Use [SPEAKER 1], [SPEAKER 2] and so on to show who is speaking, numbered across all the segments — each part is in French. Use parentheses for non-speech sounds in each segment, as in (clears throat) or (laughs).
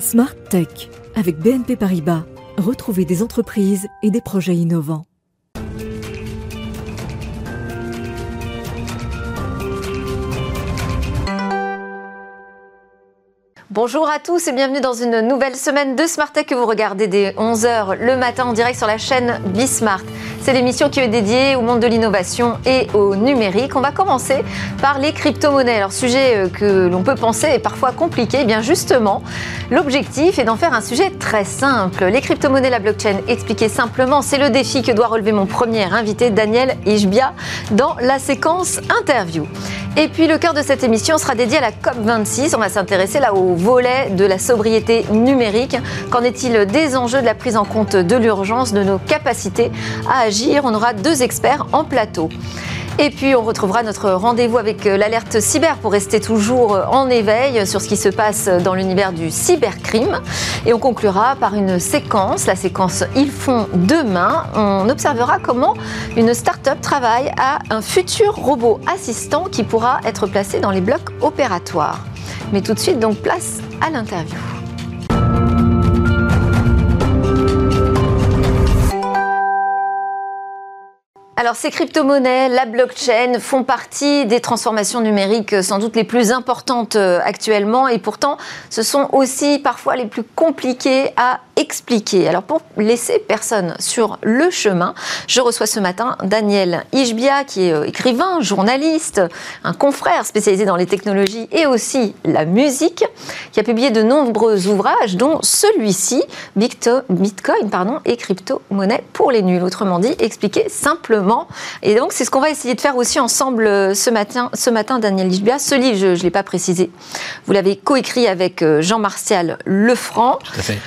[SPEAKER 1] Smart Tech avec BNP Paribas. Retrouvez des entreprises et des projets innovants.
[SPEAKER 2] Bonjour à tous et bienvenue dans une nouvelle semaine de Smart Tech que vous regardez dès 11h le matin en direct sur la chaîne Bismart. C'est l'émission qui est dédiée au monde de l'innovation et au numérique. On va commencer par les crypto-monnaies. Alors, sujet euh, que l'on peut penser est parfois compliqué. Eh bien, justement, l'objectif est d'en faire un sujet très simple. Les crypto-monnaies, la blockchain, expliqué simplement, c'est le défi que doit relever mon premier invité, Daniel Ishbia, dans la séquence interview. Et puis, le cœur de cette émission sera dédié à la COP26. On va s'intéresser là au volet de la sobriété numérique. Qu'en est-il des enjeux de la prise en compte de l'urgence, de nos capacités à agir On aura deux experts en plateau. Et puis on retrouvera notre rendez-vous avec euh, l'alerte cyber pour rester toujours euh, en éveil sur ce qui se passe dans l'univers du cybercrime. Et on conclura par une séquence, la séquence Ils font demain. On observera comment une start-up travaille à un futur robot assistant qui pourra être placé dans les blocs opératoires. Mais tout de suite, donc place à l'interview. Alors ces crypto-monnaies, la blockchain font partie des transformations numériques euh, sans doute les plus importantes euh, actuellement et pourtant ce sont aussi parfois les plus compliquées à expliquer. Alors pour laisser personne sur le chemin, je reçois ce matin Daniel Ishbia qui est euh, écrivain, journaliste, un confrère spécialisé dans les technologies et aussi la musique, qui a publié de nombreux ouvrages dont celui-ci, Bitcoin pardon, et crypto-monnaie pour les nuls. Autrement dit, expliquer simplement et donc, c'est ce qu'on va essayer de faire aussi ensemble euh, ce matin, ce matin Daniel Lisbia. Ce livre, je ne l'ai pas précisé, vous l'avez coécrit avec euh, Jean-Martial Lefranc.
[SPEAKER 3] Tout à fait.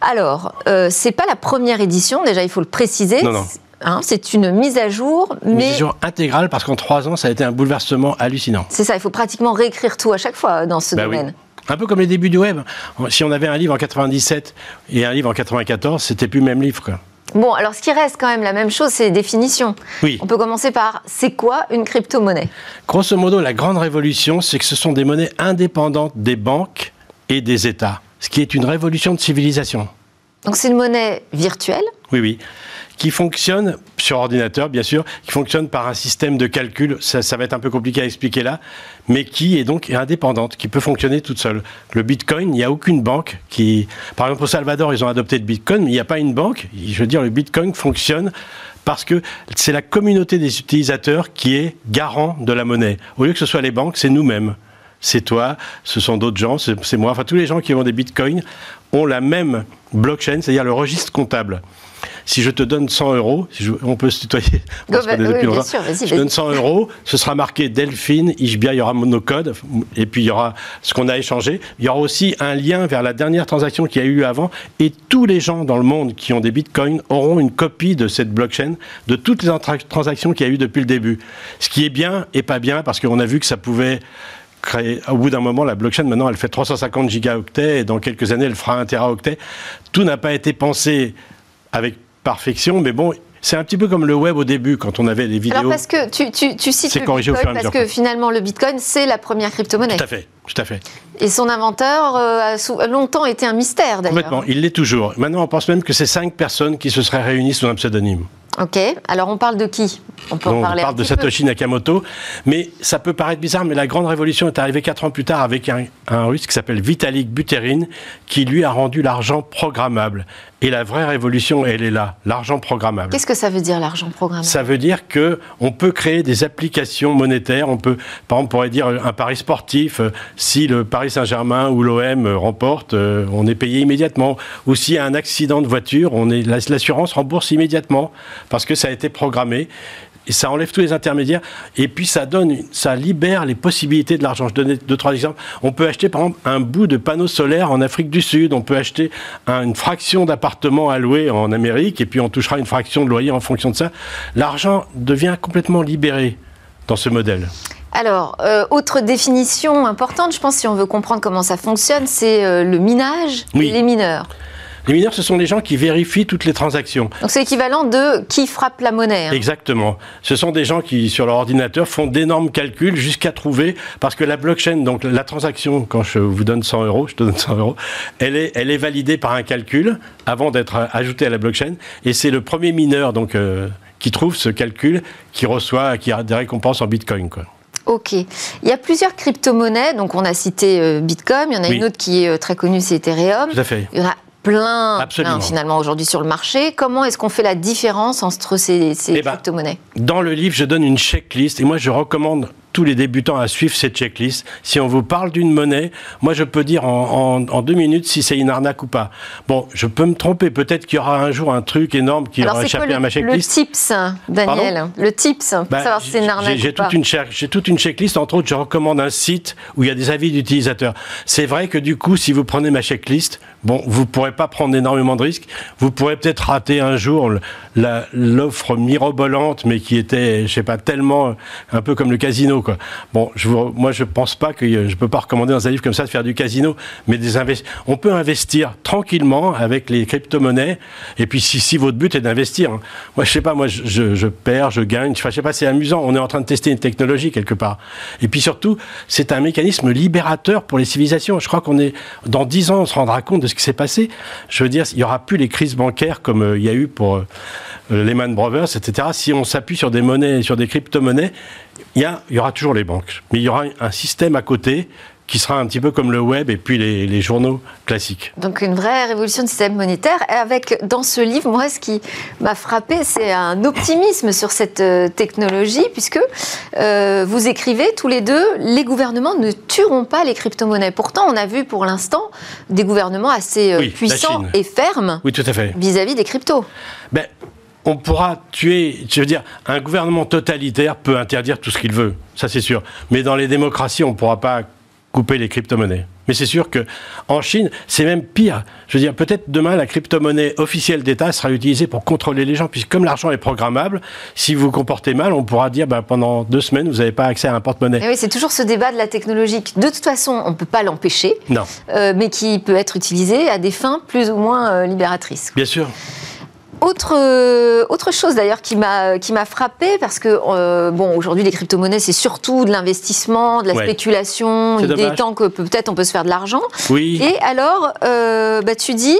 [SPEAKER 2] Alors, euh, c'est pas la première édition, déjà, il faut le préciser.
[SPEAKER 3] Non, non.
[SPEAKER 2] Hein, c'est une mise à jour,
[SPEAKER 3] Une
[SPEAKER 2] mais
[SPEAKER 3] mise à jour intégrale parce qu'en trois ans, ça a été un bouleversement hallucinant.
[SPEAKER 2] c'est ça, il faut pratiquement réécrire tout à chaque fois dans ce
[SPEAKER 3] Bah oui.
[SPEAKER 2] domaine.
[SPEAKER 3] Un peu comme les débuts du web. Si on avait un livre en 97 et un livre en 94, c'était plus le même livre. Quoi.
[SPEAKER 2] Bon, alors ce qui reste quand même la même chose, c'est les définitions.
[SPEAKER 3] Oui.
[SPEAKER 2] On peut commencer par c'est quoi une crypto-monnaie?
[SPEAKER 3] Grosso modo, la grande révolution, c'est que ce sont des monnaies indépendantes des banques et des États, ce qui est une révolution de civilisation.
[SPEAKER 2] Donc c'est une monnaie virtuelle?
[SPEAKER 3] Oui, oui. Qui fonctionne sur ordinateur, bien sûr, qui fonctionne par un système de calcul. Ça, va être un peu compliqué à expliquer là, mais qui est donc indépendante, qui peut fonctionner toute seule. Le Bitcoin, il n'y a aucune banque qui. Par exemple, au Salvador, ils ont adopté le Bitcoin, mais il n'y a pas une banque. Je veux dire, le Bitcoin fonctionne parce que c'est la communauté des utilisateurs qui est garant de la monnaie. Au lieu que ce soit les banques, c'est nous-mêmes. C'est toi, ce sont d'autres gens, c'est moi. Enfin, tous les gens qui ont des bitcoins ont la même blockchain, c'est-à-dire le registre comptable. Si je te donne 100 euros, si je- on peut se tutoyer, (laughs)
[SPEAKER 2] Go, bah, oui, bien
[SPEAKER 3] longtemps.
[SPEAKER 2] sûr, vas-y,
[SPEAKER 3] je donne 100 euros, ce sera marqué Delphine, Ishbia, il y aura mon code, et puis il y aura ce qu'on a échangé. Il y aura aussi un lien vers la dernière transaction qu'il y a eu avant, et tous les gens dans le monde qui ont des bitcoins auront une copie de cette blockchain, de toutes les transactions qu'il y a eu depuis le début. Ce qui est bien et pas bien, parce qu'on a vu que ça pouvait créer, au bout d'un moment, la blockchain, maintenant, elle fait 350 gigaoctets, et dans quelques années, elle fera un teraoctet. Tout n'a pas été pensé avec perfection, mais bon, c'est un petit peu comme le web au début, quand on avait les vidéos.
[SPEAKER 2] Alors parce que tu, tu, tu cites
[SPEAKER 3] C'est
[SPEAKER 2] le
[SPEAKER 3] corrigé au
[SPEAKER 2] Bitcoin
[SPEAKER 3] fur et à
[SPEAKER 2] parce que finalement le Bitcoin c'est la première crypto-monnaie.
[SPEAKER 3] Tout à fait, tout à fait.
[SPEAKER 2] Et son inventeur euh, a longtemps été un mystère d'ailleurs.
[SPEAKER 3] Complètement, il l'est toujours. Maintenant, on pense même que c'est cinq personnes qui se seraient réunies sous un pseudonyme.
[SPEAKER 2] Ok, alors on parle de qui? On peut en
[SPEAKER 3] Donc, on
[SPEAKER 2] parler un
[SPEAKER 3] parle de
[SPEAKER 2] peu.
[SPEAKER 3] Satoshi Nakamoto, mais ça peut paraître bizarre, mais la grande révolution est arrivée quatre ans plus tard avec un, un russe qui s'appelle Vitalik Buterin, qui lui a rendu l'argent programmable. Et la vraie révolution, elle est là, l'argent programmable.
[SPEAKER 2] Qu'est-ce que ça veut dire l'argent programmable?
[SPEAKER 3] Ça veut dire que on peut créer des applications monétaires. On peut, par exemple, on pourrait dire un pari sportif. euh, Si le Paris Saint-Germain ou l'OM euh, remporte, euh, on est payé immédiatement. Ou s'il y a un accident de voiture, on est l'assurance rembourse immédiatement parce que ça a été programmé. Et ça enlève tous les intermédiaires. Et puis ça donne, ça libère les possibilités de l'argent. Je donne deux, trois exemples. On peut acheter, par exemple, un bout de panneau solaire en Afrique du Sud. On peut acheter un- une fraction d'appartement à louer en Amérique. Et puis on touchera une fraction de loyer en fonction de ça. L'argent devient complètement libéré dans ce modèle.
[SPEAKER 2] Alors, euh, autre définition importante, je pense, si on veut comprendre comment ça fonctionne, c'est euh, le minage
[SPEAKER 3] Oui.
[SPEAKER 2] et les mineurs.
[SPEAKER 3] Les mineurs, ce sont les gens qui vérifient toutes les transactions.
[SPEAKER 2] Donc c'est équivalent de qui frappe la monnaie.
[SPEAKER 3] Hein. Exactement. Ce sont des gens qui, sur leur ordinateur, font d'énormes calculs jusqu'à trouver, parce que la blockchain, donc la transaction, quand je vous donne 100 euros, je te donne 100 euros, elle est, elle est validée par un calcul avant d'être ajoutée à la blockchain, et c'est le premier mineur, donc. Euh, qui trouve ce calcul, qui reçoit, qui a des récompenses en Bitcoin. Quoi.
[SPEAKER 2] Ok. Il y a plusieurs crypto-monnaies. Donc, on a cité euh, Bitcoin. Il y en a une autre qui est euh, très connue, c'est Ethereum.
[SPEAKER 3] Tout à fait.
[SPEAKER 2] Il y en a plein, finalement aujourd'hui sur le marché. Comment est-ce qu'on fait la différence entre ces, ces eh ben, crypto-monnaies?
[SPEAKER 3] Dans le livre, je donne une checklist et moi je recommande tous les débutants à suivre cette checklist. Si on vous parle d'une monnaie, moi je peux dire en, deux minutes si c'est une arnaque ou pas. Bon, je peux me tromper. Peut-être qu'il y aura un jour un truc énorme qui aura échappé à ma checklist.
[SPEAKER 2] Le tips, Daniel? le tips, pour bah, savoir si c'est une arnaque
[SPEAKER 3] J'ai toute, une, j'ai toute une checklist. Entre autres, je recommande un site où il y a des avis d'utilisateurs. C'est vrai que du coup, si vous prenez ma checklist, bon, vous pourrez pas prendre énormément de risques. Vous pourrez peut-être rater un jour l'offre mirobolante, mais qui était, je sais pas, tellement un peu comme le casino Bon, je moi, je pense pas que je peux pas recommander dans un livre comme ça de faire du casino, mais on peut investir tranquillement avec les crypto-monnaies. Et puis, si, votre but est d'investir, hein. moi, je sais pas, moi, je, perds, je gagne. je sais pas, c'est amusant. On est en train de tester une technologie quelque part. Et puis surtout, c'est un mécanisme libérateur pour les civilisations. Je crois qu'on est dans dix ans, on se rendra compte de ce qui s'est passé. Je veux dire, il y aura plus les crises bancaires comme euh, il y a eu pour euh, Lehman Brothers, etc. Si on s'appuie sur des monnaies, sur des crypto-monnaies, il y, aura toujours les banques, mais il y aura un système à côté qui sera un petit peu comme le web et puis les, journaux classiques.
[SPEAKER 2] Donc une vraie révolution du système monétaire. Et avec, dans ce livre, moi, ce qui m'a frappé, c'est un optimisme sur cette euh, technologie, puisque euh, vous écrivez tous les deux, les gouvernements ne tueront pas les crypto-monnaies. Pourtant, on a vu pour l'instant des gouvernements assez euh, puissants et fermes
[SPEAKER 3] oui, tout à fait.
[SPEAKER 2] vis-à-vis des cryptos.
[SPEAKER 3] Ben, on pourra tuer, je veux dire, un gouvernement totalitaire peut interdire tout ce qu'il veut, ça c'est sûr. Mais dans les démocraties, on ne pourra pas couper les crypto-monnaies. Mais c'est sûr que en Chine, c'est même pire. Je veux dire, peut-être demain, la crypto-monnaie officielle d'État sera utilisée pour contrôler les gens, puisque comme l'argent est programmable, si vous vous comportez mal, on pourra dire bah, pendant deux semaines, vous n'avez pas accès à un porte-monnaie.
[SPEAKER 2] oui, c'est toujours ce débat de la technologie. De toute façon, on ne peut pas l'empêcher,
[SPEAKER 3] euh,
[SPEAKER 2] mais qui peut être utilisé à des fins plus ou moins euh, libératrices.
[SPEAKER 3] Bien sûr.
[SPEAKER 2] Autre, euh, autre chose d'ailleurs qui m'a qui m'a frappé parce que euh, bon aujourd'hui les crypto-monnaies c'est surtout de l'investissement, de la spéculation, est temps que peut-être on peut se faire de l'argent.
[SPEAKER 3] Oui.
[SPEAKER 2] Et alors euh, bah, tu dis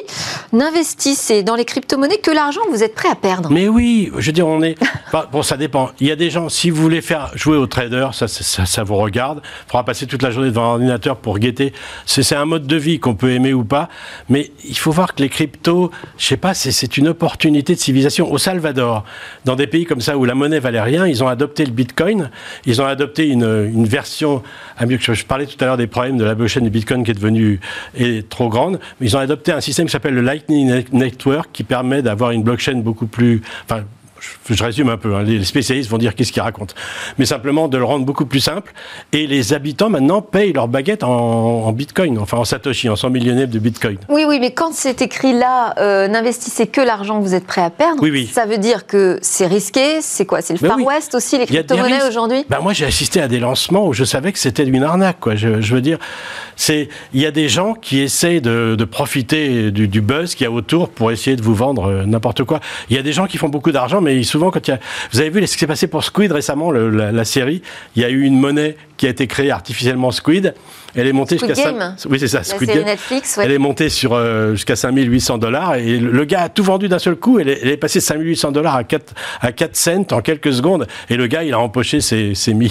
[SPEAKER 2] n'investissez dans les crypto-monnaies que l'argent que vous êtes prêt à perdre.
[SPEAKER 3] Mais oui, je veux dire on est bon ça dépend. Il y a des gens si vous voulez faire jouer au trader ça ça, ça vous regarde. Il faudra passer toute la journée devant un ordinateur pour guetter. C'est un mode de vie qu'on peut aimer ou pas, mais il faut voir que les cryptos, je sais pas, c'est une opportunité de civilisation. Au Salvador, dans des pays comme ça où la monnaie valait rien, ils ont adopté le Bitcoin, ils ont adopté une, version, mieux que je, parlais tout à l'heure des problèmes de la blockchain du Bitcoin qui est devenue est trop grande, mais ils ont adopté un système qui s'appelle le Lightning Network qui permet d'avoir une blockchain beaucoup plus, je, résume un peu, hein. les spécialistes vont dire qu'est-ce qu'ils racontent, mais simplement de le rendre beaucoup plus simple. Et les habitants maintenant payent leur baguette en, bitcoin, enfin en satoshi, en 100 millionnaires de bitcoin.
[SPEAKER 2] Oui, oui, mais quand c'est écrit là, euh, n'investissez que l'argent que vous êtes prêt à perdre,
[SPEAKER 3] oui,
[SPEAKER 2] ça veut dire que c'est risqué, c'est quoi C'est le Far West aussi, les crypto-monnaies aujourd'hui?
[SPEAKER 3] Ben Moi j'ai assisté à des lancements où je savais que c'était une arnaque. Quoi. Je, veux dire, il y a des gens qui essaient de, profiter du, du buzz qu'il y a autour pour essayer de vous vendre euh, n'importe quoi. Il y a des gens qui font beaucoup d'argent, mais souvent, quand il y a... Vous avez vu ce qui s'est passé pour Squid récemment, la, série Il y a eu une monnaie qui a été créée artificiellement Squid. Elle est montée jusqu'à 5...
[SPEAKER 2] Oui, c'est ça, Squid Game. Netflix,
[SPEAKER 3] Elle est montée sur euh, jusqu'à 5800 dollars et le gars a tout vendu d'un seul coup. Elle est, elle est passée de 5800 dollars à 4, à 4 cents en quelques secondes et le gars, il a empoché ses, ses (laughs) millions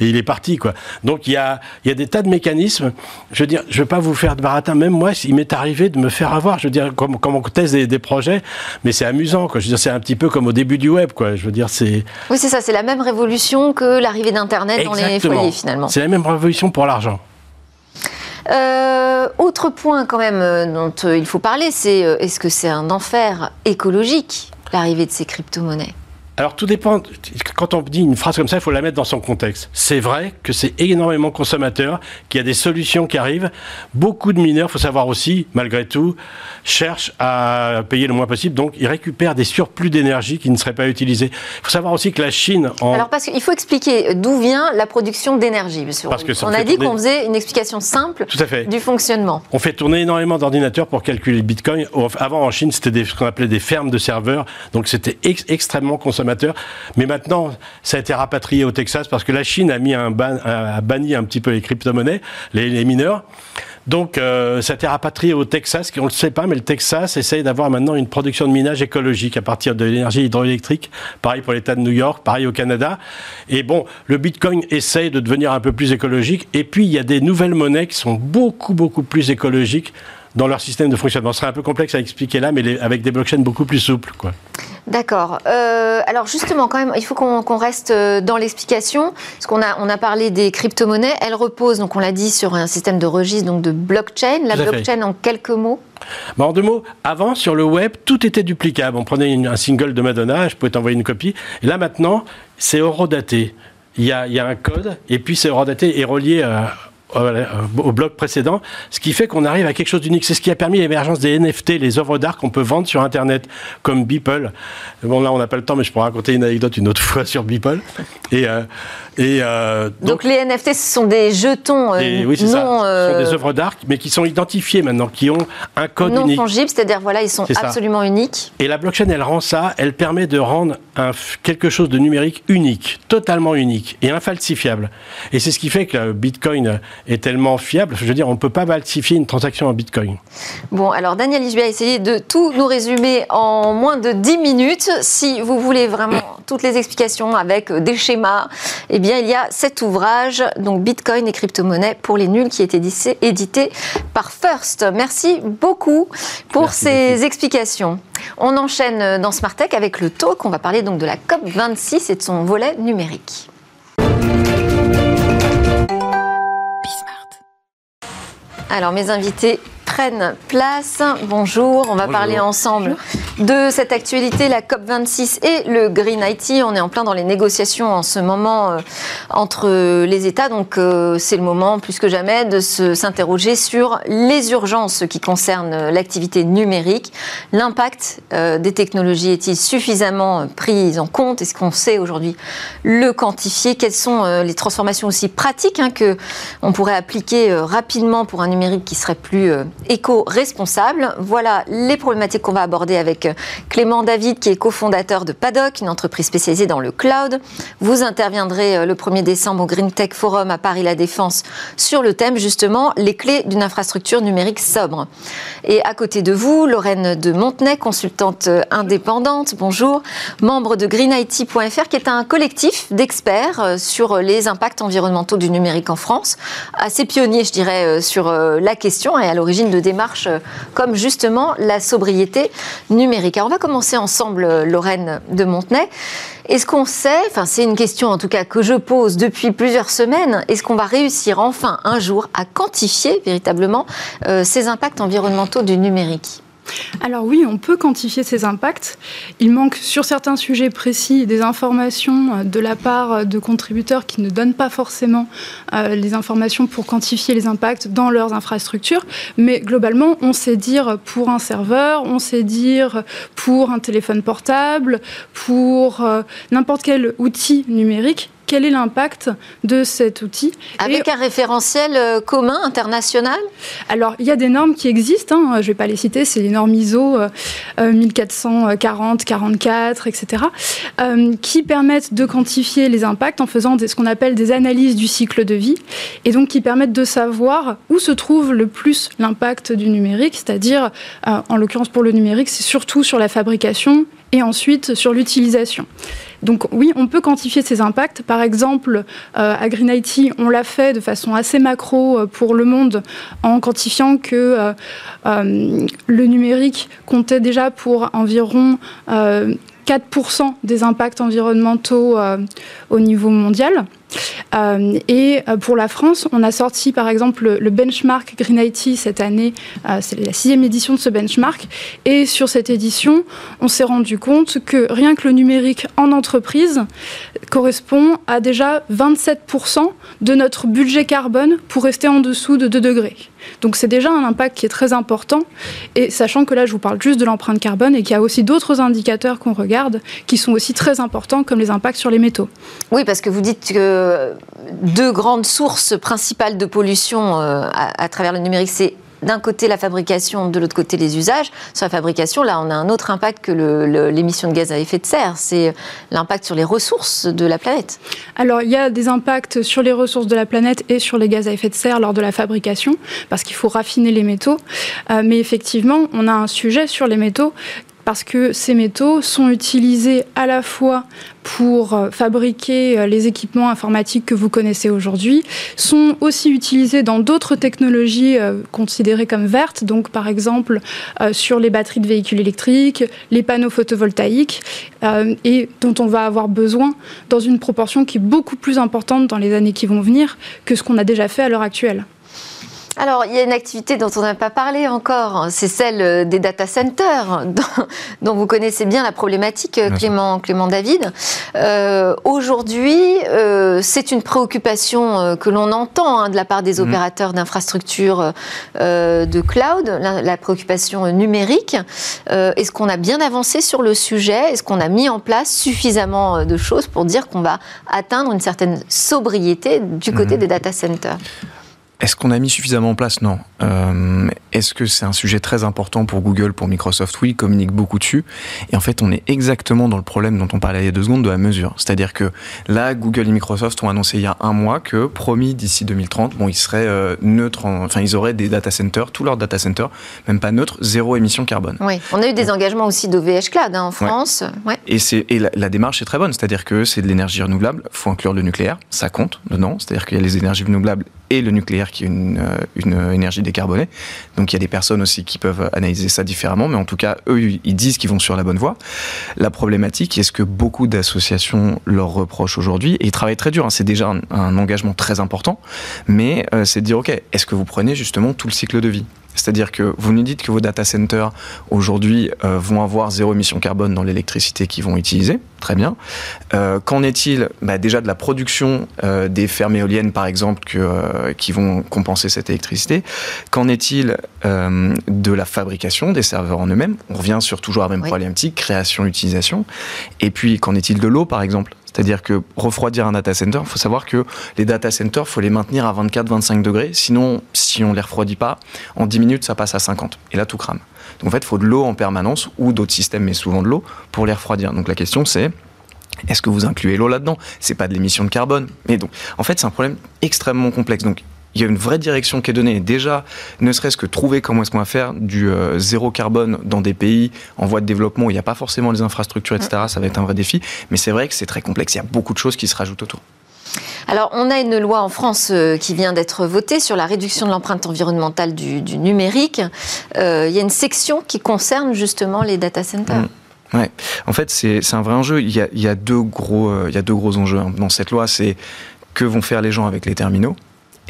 [SPEAKER 3] et il est parti, quoi. Donc il y a, il y a des tas de mécanismes. Je veux dire, je veux pas vous faire de baratin. Même moi, il m'est arrivé de me faire avoir. Je veux dire, comme, comme on teste des, des projets, mais c'est amusant, quoi. Je veux dire, c'est un petit peu comme au début du web, quoi. Je veux dire, c'est.
[SPEAKER 2] Oui, c'est ça. C'est la même révolution que l'arrivée d'Internet dans les foyers, finalement.
[SPEAKER 3] C'est la même révolution pour l'argent.
[SPEAKER 2] Euh, autre point quand même euh, dont euh, il faut parler, c'est est-ce que c'est un enfer écologique l'arrivée de ces crypto-monnaies?
[SPEAKER 3] Alors tout dépend, quand on dit une phrase comme ça, il faut la mettre dans son contexte. C'est vrai que c'est énormément consommateur, qu'il y a des solutions qui arrivent. Beaucoup de mineurs, il faut savoir aussi, malgré tout, cherchent à payer le moins possible, donc ils récupèrent des surplus d'énergie qui ne seraient pas utilisés. Il faut savoir aussi que la Chine...
[SPEAKER 2] En... Alors parce qu'il faut expliquer d'où vient la production d'énergie. Parce que on a dit qu'on faisait une explication simple du fonctionnement.
[SPEAKER 3] On fait tourner énormément d'ordinateurs pour calculer le Bitcoin. Avant en Chine, c'était ce qu'on appelait des fermes de serveurs, donc c'était extrêmement consommateur mais maintenant, ça a été rapatrié au Texas parce que la Chine a, banni un petit peu les crypto-monnaies, les, mineurs. Donc, euh, ça a été rapatrié au Texas, qui on ne le sait pas, mais le Texas essaye d'avoir maintenant une production de minage écologique à partir de l'énergie hydroélectrique. Pareil pour l'État de New York, pareil au Canada. Et bon, le Bitcoin essaye de devenir un peu plus écologique. Et puis, il y a des nouvelles monnaies qui sont beaucoup, beaucoup plus écologiques dans leur système de fonctionnement. Ce serait un peu complexe à expliquer là, mais avec des blockchains beaucoup plus souples. Quoi.
[SPEAKER 2] D'accord. Euh, alors justement, quand même, il faut qu'on reste euh, dans l'explication, parce qu'on a, on a parlé des crypto-monnaies. Elles reposent, donc on l'a dit, sur un système de registre, donc de blockchain. La blockchain, en quelques mots?
[SPEAKER 3] Bah, en deux mots, avant, sur le web, tout était duplicable. On prenait un single de Madonna, je pouvais t'envoyer une copie. Et là, maintenant, c'est horodaté. Il y, a, il y a un code, et puis c'est horodaté et relié à euh, au bloc précédent, ce qui fait qu'on arrive à quelque chose d'unique. C'est ce qui a permis l'émergence des NFT, les œuvres d'art qu'on peut vendre sur Internet, comme Beeple. Bon, là, on n'a pas le temps, mais je pourrais raconter une anecdote une autre (laughs) fois sur Beeple.
[SPEAKER 2] Euh, et euh, donc, les NFT, ce sont des jetons
[SPEAKER 3] et, oui, ça. Ce sont des œuvres d'art, mais qui sont identifiées maintenant, qui ont un code
[SPEAKER 2] non
[SPEAKER 3] unique.
[SPEAKER 2] Non fongible, c'est-à-dire voilà, ils sont absolument uniques.
[SPEAKER 3] Et la blockchain, elle rend ça, elle permet de rendre un, quelque chose de numérique unique, totalement unique et infalsifiable. Et c'est ce qui fait que le Bitcoin est tellement fiable. Je veux dire, on ne peut pas falsifier une transaction en Bitcoin.
[SPEAKER 2] Bon, alors Daniel Isbia a essayé de tout nous résumer en moins de 10 minutes. Si vous voulez vraiment toutes les explications avec des schémas, eh bien, il y a cet ouvrage, donc Bitcoin et crypto-monnaie pour les nuls, qui est édité, édité par First. Merci beaucoup pour ces explications. On enchaîne dans Smart Tech avec le talk. On va parler donc de la COP26 et de son volet numérique. Alors mes invités prennent place. Bonjour, on va parler ensemble de cette actualité, la COP26 et le Green IT. On est en plein dans les négociations en ce moment euh, entre les États, donc euh, c'est le moment plus que jamais de s'interroger sur les urgences qui concernent l'activité numérique. L'impact euh, des technologies est-il suffisamment pris en compte? Est-ce qu'on sait aujourd'hui le quantifier? Quelles sont les transformations aussi pratiques hein, que on pourrait appliquer rapidement pour un numérique qui serait plus éco-responsable. Voilà les problématiques qu'on va aborder avec euh, Clément David, qui est cofondateur de Paddock, une entreprise spécialisée dans le cloud. Vous interviendrez euh, le 1er décembre au Green Tech Forum à Paris-La Défense sur le thème justement les clés d'une infrastructure numérique sobre. Et à côté de vous, Lorraine de Montenay, consultante euh, indépendante, bonjour, membre de greenIT.fr, qui est un collectif d'experts sur les impacts environnementaux du numérique en France, assez pionnier, je dirais, sur la question et à l'origine de démarches comme justement la sobriété numérique. Alors on va commencer ensemble, Lorraine de Montenay. Est-ce qu'on sait, enfin c'est une question en tout cas que je pose depuis plusieurs semaines, est-ce qu'on va réussir enfin un jour à quantifier véritablement euh, ces impacts environnementaux du numérique?
[SPEAKER 4] Alors oui, on peut quantifier ces impacts. Il manque sur certains sujets précis des informations euh, de la part de contributeurs qui ne donnent pas forcément euh, les informations pour quantifier les impacts dans leurs infrastructures. Mais globalement, on sait dire pour un serveur, on sait dire pour un téléphone portable, pour euh, n'importe quel outil numérique quel est l'impact de cet outil.
[SPEAKER 2] Avec un référentiel euh, commun, international?
[SPEAKER 4] Alors, il y a des normes qui existent, hein. je ne vais pas les citer, c'est les normes ISO 1440, 44, etc., qui permettent de quantifier les impacts en faisant ce qu'on appelle des analyses du cycle de vie, et donc qui permettent de savoir où se trouve le plus l'impact du numérique, c'est-à-dire, euh, en l'occurrence pour le numérique, c'est surtout sur la fabrication et ensuite sur l'utilisation. Donc oui, on peut quantifier ces impacts. Par exemple, euh, à Green IT, on l'a fait de façon assez macro euh, pour le monde en quantifiant que euh, le numérique comptait déjà pour environ 4 4% des impacts environnementaux au niveau mondial. Euh, et euh, pour la France, on a sorti par exemple le, benchmark Green IT cette année. Euh, c'est la sixième édition de ce benchmark. Et sur cette édition, on s'est rendu compte que rien que le numérique en entreprise correspond à déjà 27% de notre budget carbone pour rester en dessous de 2 degrés. Donc c'est déjà un impact qui est très important. Et sachant que là, je vous parle juste de l'empreinte carbone et qu'il y a aussi d'autres indicateurs qu'on regarde qui sont aussi très importants, comme les impacts sur les métaux.
[SPEAKER 2] Oui, parce que vous dites que deux grandes sources principales de pollution euh, à, travers le numérique, c'est d'un côté la fabrication, de l'autre côté les usages. Sur la fabrication, là, on a un autre impact que l'émission de gaz à effet de serre, c'est l'impact sur les ressources de la planète.
[SPEAKER 4] Alors, il y a des impacts sur les ressources de la planète et sur les gaz à effet de serre lors de la fabrication, parce qu'il faut raffiner les métaux. Euh, mais effectivement, on a un sujet sur les métaux parce que ces métaux sont utilisés à la fois pour euh, fabriquer euh, les équipements informatiques que vous connaissez aujourd'hui, sont aussi utilisés dans d'autres technologies euh, considérées comme vertes, donc par exemple sur les batteries de véhicules électriques, les panneaux photovoltaïques, et dont on va avoir besoin dans une proportion qui est beaucoup plus importante dans les années qui vont venir que ce qu'on a déjà fait à l'heure actuelle.
[SPEAKER 2] Alors, il y a une activité dont on n'a pas parlé encore, c'est celle euh, des data centers, (laughs) dont, vous connaissez bien la problématique, euh, Clément, Clément David. Euh, aujourd'hui, c'est une préoccupation que l'on entend hein, de la part des mhm. opérateurs d'infrastructures de cloud, la, préoccupation numérique. Est-ce qu'on a bien avancé sur le sujet? Est-ce qu'on a mis en place suffisamment de choses pour dire qu'on va atteindre une certaine sobriété du côté mhm. des data centers?
[SPEAKER 5] Est-ce qu'on a mis suffisamment en place? Non. Euh, est-ce que c'est un sujet très important pour Google, pour Microsoft? Oui, ils communiquent beaucoup dessus. Et en fait, on est exactement dans le problème dont on parlait il y a deux secondes de la mesure. C'est-à-dire que là, Google et Microsoft ont annoncé il y a un mois que, promis, d'ici 2030, bon, ils seraient euh, neutres, enfin, ils auraient des data centers, tous leurs data centers, même pas neutres, zéro émission carbone.
[SPEAKER 2] Oui, on a eu des engagements aussi d'OVH Cloud hein, en France.
[SPEAKER 5] Ouais. Et, et la, la, démarche est très bonne, c'est-à-dire que c'est de l'énergie renouvelable, il faut inclure le nucléaire, ça compte dedans, c'est-à-dire qu'il y a les énergies renouvelables et le nucléaire qui est une, euh, une, énergie décarbonée. Donc il y a des personnes aussi qui peuvent analyser ça différemment, mais en tout cas, eux, ils disent qu'ils vont sur la bonne voie. La problématique, est ce que beaucoup d'associations leur reprochent aujourd'hui, et ils travaillent très dur, hein, c'est déjà un, engagement très important, mais euh, c'est de dire, OK, est-ce que vous prenez justement tout le cycle de vie? C'est-à-dire que vous nous dites que vos data centers aujourd'hui euh, vont avoir zéro émission carbone dans l'électricité qu'ils vont utiliser. Très bien. Euh, qu'en est-il bah, déjà de la production euh, des fermes éoliennes, par exemple, que, qui vont compenser cette électricité? Qu'en est-il de la fabrication des serveurs en eux-mêmes? On revient sur toujours la même problématique, création, utilisation. Et puis, qu'en est-il de l'eau, par exemple? C'est-à-dire que refroidir un data center, il faut savoir que les data centers, il faut les maintenir à 24-25 degrés. Sinon, si on ne les refroidit pas, en 10 minutes, ça passe à 50. Et là, tout crame. Donc en fait, il faut de l'eau en permanence ou d'autres systèmes, mais souvent de l'eau, pour les refroidir. Donc la question, c'est est-ce que vous incluez l'eau là-dedans? C'est pas de l'émission de carbone. Mais donc, en fait, c'est un problème extrêmement complexe. Donc, il y a une vraie direction qui est donnée. Déjà, ne serait-ce que trouver comment est-ce qu'on va faire du euh, zéro carbone dans des pays en voie de développement où il n'y a pas forcément les infrastructures, etc. Ça va être un vrai défi. Mais c'est vrai que c'est très complexe. Il y a beaucoup de choses qui se rajoutent autour.
[SPEAKER 2] Alors, on a une loi en France euh, qui vient d'être votée sur la réduction de l'empreinte environnementale du, numérique. Euh, il y a une section qui concerne justement les data centers. Mm.
[SPEAKER 5] Ouais. En fait, c'est un vrai enjeu. Il y a, il y a deux, gros, il y a deux gros enjeux hein. dans cette loi. C'est que vont faire les gens avec les terminaux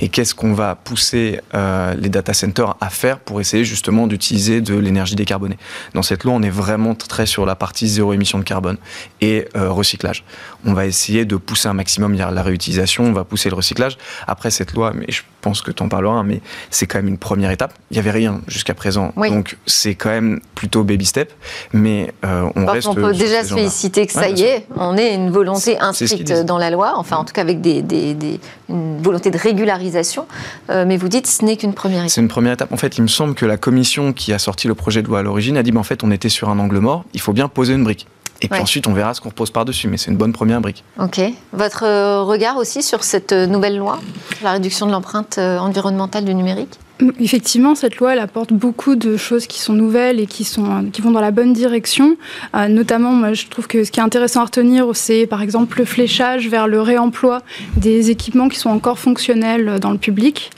[SPEAKER 5] et qu'est-ce qu'on va pousser euh, les data centers à faire pour essayer justement d'utiliser de l'énergie décarbonée? Dans cette loi, on est vraiment très sur la partie zéro émission de carbone et euh, recyclage. On va essayer de pousser un maximum la réutilisation, on va pousser le recyclage. Après cette loi, mais je pense que tu en parleras, mais c'est quand même une première étape. Il n'y avait rien jusqu'à présent, donc c'est quand même plutôt baby step, mais euh, on reste.
[SPEAKER 2] On peut déjà se féliciter que ça y est, on est une volonté inscrite dans la loi, enfin en tout cas avec des, des, des, une volonté de régularisation, euh, mais vous dites ce n'est qu'une première étape.
[SPEAKER 5] C'est une première étape. En fait, il me semble que la commission qui a sorti le projet de loi à l'origine a dit, ben, en fait, on était sur un angle mort, il faut bien poser une brique. Et puis ensuite, on verra ce qu'on repose par-dessus, mais c'est une bonne première brique.
[SPEAKER 2] Ok. Votre euh, regard aussi sur cette euh, nouvelle loi, la réduction de l'empreinte environnementale du numérique? (clears throat)
[SPEAKER 4] Effectivement, cette loi, elle apporte beaucoup de choses qui sont nouvelles et qui, sont, qui vont dans la bonne direction. Euh, notamment, moi, je trouve que ce qui est intéressant à retenir, c'est par exemple le fléchage vers le réemploi des équipements qui sont encore fonctionnels dans le public.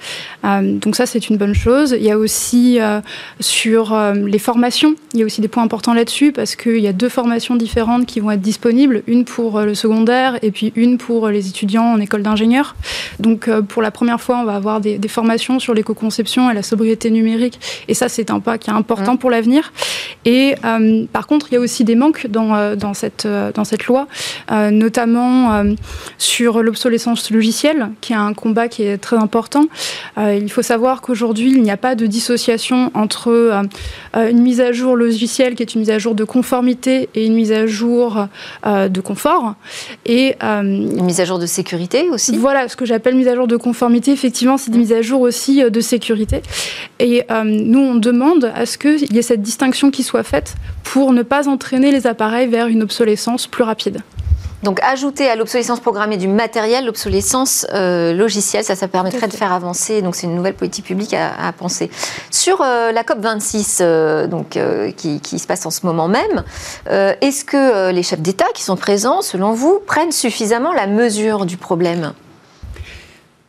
[SPEAKER 4] Euh, donc ça, c'est une bonne chose. Il y a aussi euh, sur les formations, il y a aussi des points importants là-dessus parce qu'il y a deux formations différentes qui vont être disponibles, une pour le secondaire et puis une pour les étudiants en école d'ingénieur. Donc pour la première fois, on va avoir des, des formations sur l'éco-conception et la sobriété numérique. Et ça, c'est un pas qui est important pour l'avenir. Et euh, par contre, il y a aussi des manques dans, euh, dans, cette, euh, dans cette loi, notamment sur l'obsolescence logicielle, qui est un combat qui est très important. il faut savoir qu'aujourd'hui, il n'y a pas de dissociation entre une mise à jour logicielle, qui est une mise à jour de conformité, et une mise à jour de confort.
[SPEAKER 2] Et, une mise à jour de sécurité aussi
[SPEAKER 4] Voilà, ce que j'appelle mise à jour de conformité, effectivement, c'est des mises à jour aussi de sécurité et euh, nous, on demande à ce qu'il y ait cette distinction qui soit faite pour ne pas entraîner les appareils vers une obsolescence plus rapide.
[SPEAKER 2] Donc ajouter à l'obsolescence programmée du matériel l'obsolescence euh, logicielle, ça, ça permettrait de faire avancer. Donc c'est une nouvelle politique publique à, penser. Sur euh, la COP 26, donc qui, qui, se passe en ce moment même, est-ce que les chefs d'État qui sont présents, selon vous, prennent suffisamment la mesure du problème?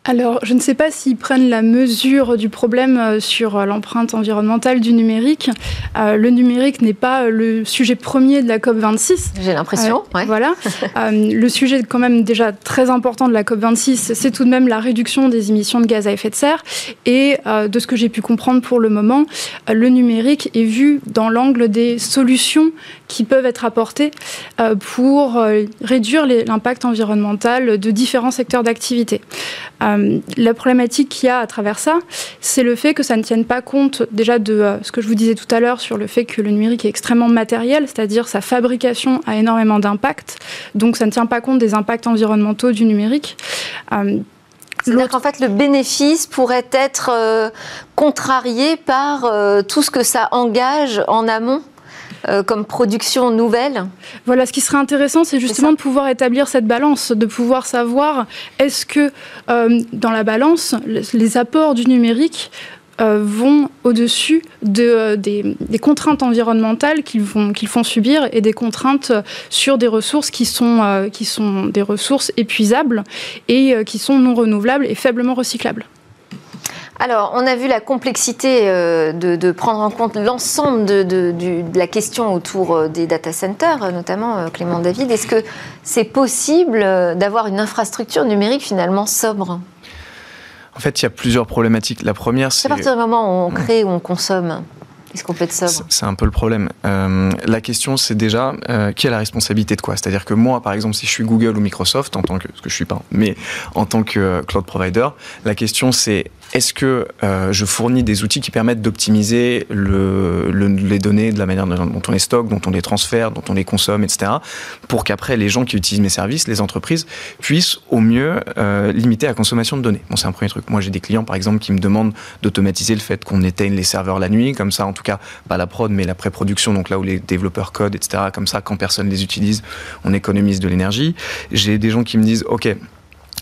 [SPEAKER 4] Alors, je ne sais pas s'ils prennent la mesure du problème euh, sur euh, l'empreinte environnementale du numérique. Euh, le numérique n'est pas le sujet premier de la COP26.
[SPEAKER 2] J'ai l'impression.
[SPEAKER 4] Voilà. (laughs) le sujet quand même déjà très important de la COP26, c'est tout de même la réduction des émissions de gaz à effet de serre. Et de ce que j'ai pu comprendre pour le moment, le numérique est vu dans l'angle des solutions qui peuvent être apportées pour réduire l'impact environnemental de différents secteurs d'activité. Euh, la problématique qu'il y a à travers ça, c'est le fait que ça ne tienne pas compte déjà de euh, ce que je vous disais tout à l'heure sur le fait que le numérique est extrêmement matériel, c'est-à-dire sa fabrication a énormément d'impact, donc ça ne tient pas compte des impacts environnementaux du numérique.
[SPEAKER 2] Euh, c'est-à-dire qu'en fait, le bénéfice pourrait être contrarié par tout ce que ça engage en amont euh, comme production nouvelle
[SPEAKER 4] Voilà, ce qui serait intéressant, c'est justement de pouvoir établir cette balance, de pouvoir savoir est-ce que euh, dans la balance, les apports du numérique euh, vont au-dessus de, des, contraintes environnementales qu'ils font subir et des contraintes sur des ressources qui sont, qui sont des ressources épuisables et qui sont non renouvelables et faiblement recyclables.
[SPEAKER 2] Alors, on a vu la complexité euh, de, prendre en compte l'ensemble de, la question autour euh, des data centers, euh, notamment Clément David. Est-ce que c'est possible d'avoir une infrastructure numérique finalement sobre?
[SPEAKER 5] En fait, il y a plusieurs problématiques. La première, c'est...
[SPEAKER 2] À partir du moment où on crée, où on consomme
[SPEAKER 5] c'est un peu le problème. Euh, la question, c'est déjà euh, qui a la responsabilité de quoi? C'est-à-dire que moi, par exemple, si je suis Google ou Microsoft, en tant que, ce que je suis pas, mais en tant que cloud provider, la question c'est est-ce que je fournis des outils qui permettent d'optimiser le, les données de la manière dont on les stocke, dont on les transfère, dont on les consomme, etc., pour qu'après les gens qui utilisent mes services, les entreprises, puissent au mieux limiter la consommation de données. Bon, c'est un premier truc. Moi, j'ai des clients, par exemple, qui me demandent d'automatiser le fait qu'on éteigne les serveurs la nuit, comme ça, en tout cas, pas la prod, mais la pré-production, donc là où les développeurs codent, etc. Comme ça, quand personne les utilise, on économise de l'énergie. J'ai des gens qui me disent, OK,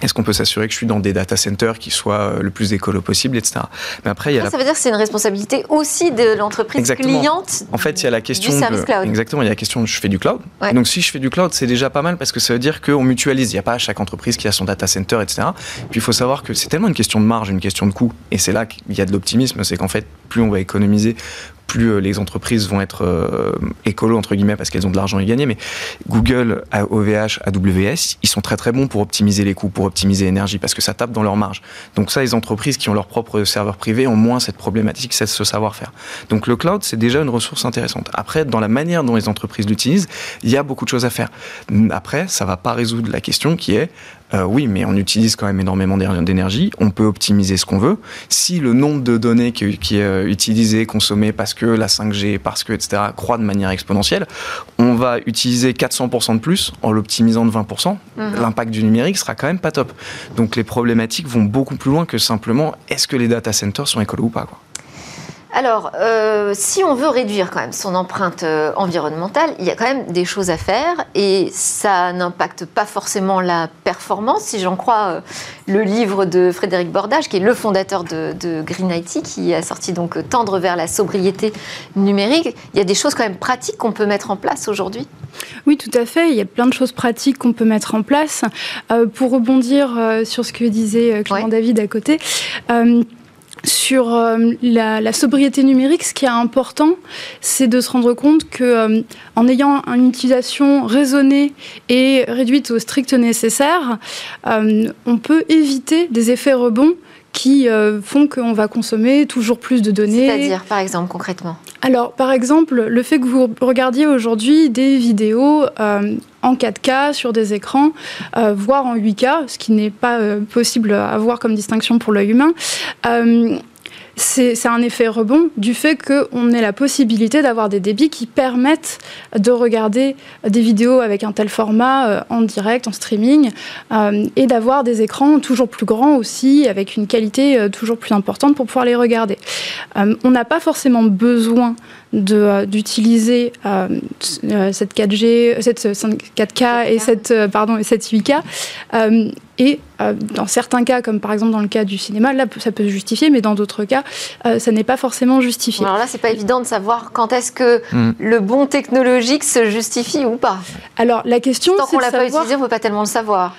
[SPEAKER 5] est-ce qu'on peut s'assurer que je suis dans des data centers qui soient euh, le plus écolo possible, etc.
[SPEAKER 2] Mais après, il y a ça, veut dire que c'est une responsabilité aussi de l'entreprise cliente.
[SPEAKER 5] En fait, il y a la question du
[SPEAKER 2] service cloud.
[SPEAKER 5] Exactement, il y a la question de je fais du cloud. Donc si je fais du cloud, c'est déjà pas mal parce que ça veut dire qu'on mutualise. Il n'y a pas chaque entreprise qui a son data center, etc. Puis il faut savoir que c'est tellement une question de marge, une question de coût, et c'est là qu'il y a de l'optimisme, c'est qu'en fait, plus on va économiser, plus euh, les entreprises vont être euh, écolo entre guillemets parce qu'elles ont de l'argent à gagner. Mais Google, OVH, AWS, ils sont très très bons pour optimiser les coûts, pour optimiser l'énergie parce que ça tape dans leur marge. Donc ça, les entreprises qui ont leur propre serveur privé ont moins cette problématique, c'est ce savoir-faire. Donc le cloud, c'est déjà une ressource intéressante. Après, dans la manière dont les entreprises l'utilisent, il y a beaucoup de choses à faire. Après, ça va pas résoudre la question qui est euh, oui, mais on utilise quand même énormément d'énergie, on peut optimiser ce qu'on veut. Si le nombre de données qui, est euh, utilisé, consommé parce que la 5G, parce que, etc., croît de manière exponentielle, on va utiliser 400% de plus en l'optimisant de 20%. Mhm. L'impact du numérique sera quand même pas top. Donc les problématiques vont beaucoup plus loin que simplement est-ce que les data centers sont écolos ou pas. Quoi.
[SPEAKER 2] Alors, euh, si on veut réduire quand même son empreinte euh, environnementale, il y a quand même des choses à faire et ça n'impacte pas forcément la performance. Si j'en crois euh, le livre de Frédéric Bordage, qui est le fondateur de, Green IT, qui a sorti donc Tendre vers la sobriété numérique, il y a des choses quand même pratiques qu'on peut mettre en place aujourd'hui.
[SPEAKER 4] Oui, tout à fait. Il y a plein de choses pratiques qu'on peut mettre en place. pour rebondir sur ce que disait Clément David à côté, sur euh, la, sobriété numérique, ce qui est important, c'est de se rendre compte que euh, en ayant une utilisation raisonnée et réduite au strict nécessaire, euh, on peut éviter des effets rebonds qui font qu'on va consommer toujours plus de données.
[SPEAKER 2] C'est-à-dire, par exemple, concrètement
[SPEAKER 4] Alors, par exemple, le fait que vous regardiez aujourd'hui des vidéos en 4K sur des écrans, euh, voire en 8K, ce qui n'est pas euh, possible à voir comme distinction pour l'œil humain. Euh, c'est un effet rebond du fait qu'on ait la possibilité d'avoir des débits qui permettent de regarder des vidéos avec un tel format en direct, en streaming, et d'avoir des écrans toujours plus grands aussi, avec une qualité toujours plus importante pour pouvoir les regarder. on n'a pas forcément besoin euh, d'utiliser euh, euh, cette 4G, cette 4K et cette pardon et cette 8K. et dans certains cas, comme par exemple dans le cas du cinéma, là ça peut se justifier, mais dans d'autres cas, ça n'est pas forcément justifié.
[SPEAKER 2] Alors là, c'est pas évident de savoir quand est-ce que hmm. le bon technologique se justifie ou pas.
[SPEAKER 4] Alors la question,
[SPEAKER 2] tant qu'on l'a pas utilisé, on peut pas tellement le savoir.